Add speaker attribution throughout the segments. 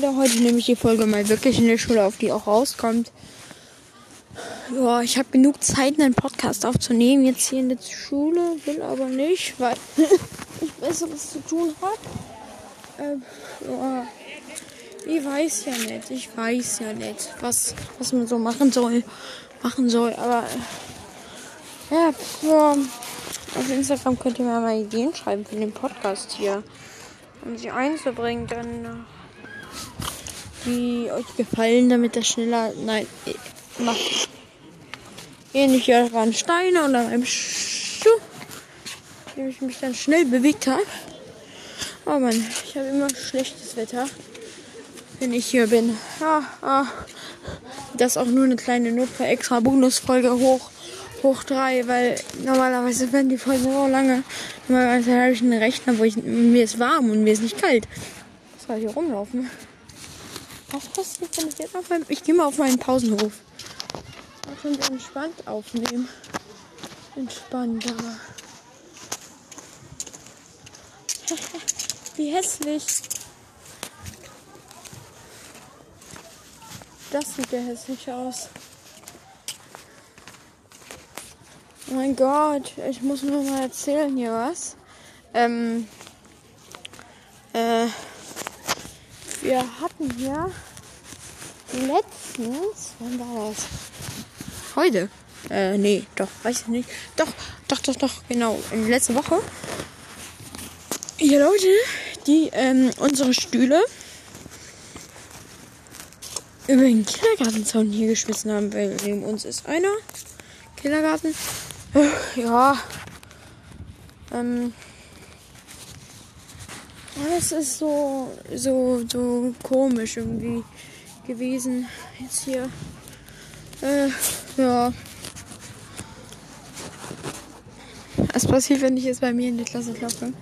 Speaker 1: Leute, heute nehme ich die Folge mal wirklich in der Schule auf, die auch rauskommt. Ja, ich habe genug Zeit, einen Podcast aufzunehmen, jetzt hier in der Schule, will aber nicht, weil ich Besseres zu tun habe. Ähm, ja, ich weiß ja nicht, ich weiß ja nicht, was, was man so machen soll, machen soll, aber ja, ja, auf Instagram könnt ihr mir mal Ideen schreiben für den Podcast hier, um sie einzubringen, dann äh, euch gefallen, damit das schneller, nein, macht ähnlich wie an Steine oder einem Schuh, dem ich mich dann schnell bewegt habe. Oh Mann, ich habe immer schlechtes Wetter, wenn ich hier bin. Ah, ah. Das auch nur eine kleine Notfall extra Bonusfolge hoch hoch drei, weil normalerweise werden die Folgen so lange. Normalerweise habe ich einen Rechner, wo ich mir ist warm und mir ist nicht kalt. Was soll hier rumlaufen? Was passiert, wenn ich jetzt auf meinem. Ich gehe mal auf meinen Pausenhof. Da können wir entspannt aufnehmen. Entspannter. Wie hässlich. Das sieht ja hässlich aus. Oh mein Gott, ich muss nur mal erzählen hier was. Ähm, äh, wir hatten hier letztens, wann war das? Heute? Äh, nee, doch, weiß ich nicht. Doch, doch, doch, doch, genau. In letzter Woche. Hier Leute, die ähm, unsere Stühle über den Kindergartenzaun hier geschmissen haben, weil neben uns ist einer Kindergarten. Ja. Ähm. Es ist so, so, so komisch irgendwie gewesen. Jetzt hier. Äh, ja. Was passiert, wenn ich jetzt bei mir in die Klasse klopfe?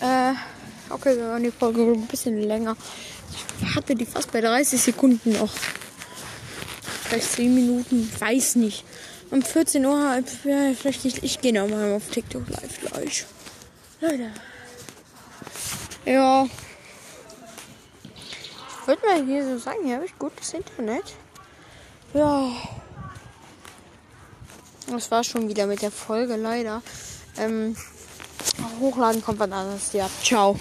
Speaker 1: äh, okay, wir waren die Folge ein bisschen länger. Ich hatte die fast bei 30 Sekunden noch vielleicht 10 Minuten, weiß nicht. Um 14 Uhr, ja, vielleicht nicht. Ich gehe nochmal auf TikTok live gleich. Leute. Ja. Ich würde mal hier so sagen, hier habe ich gutes Internet. Ja. Das war schon wieder mit der Folge, leider. Ähm, hochladen kommt wann anders. Ja, ciao.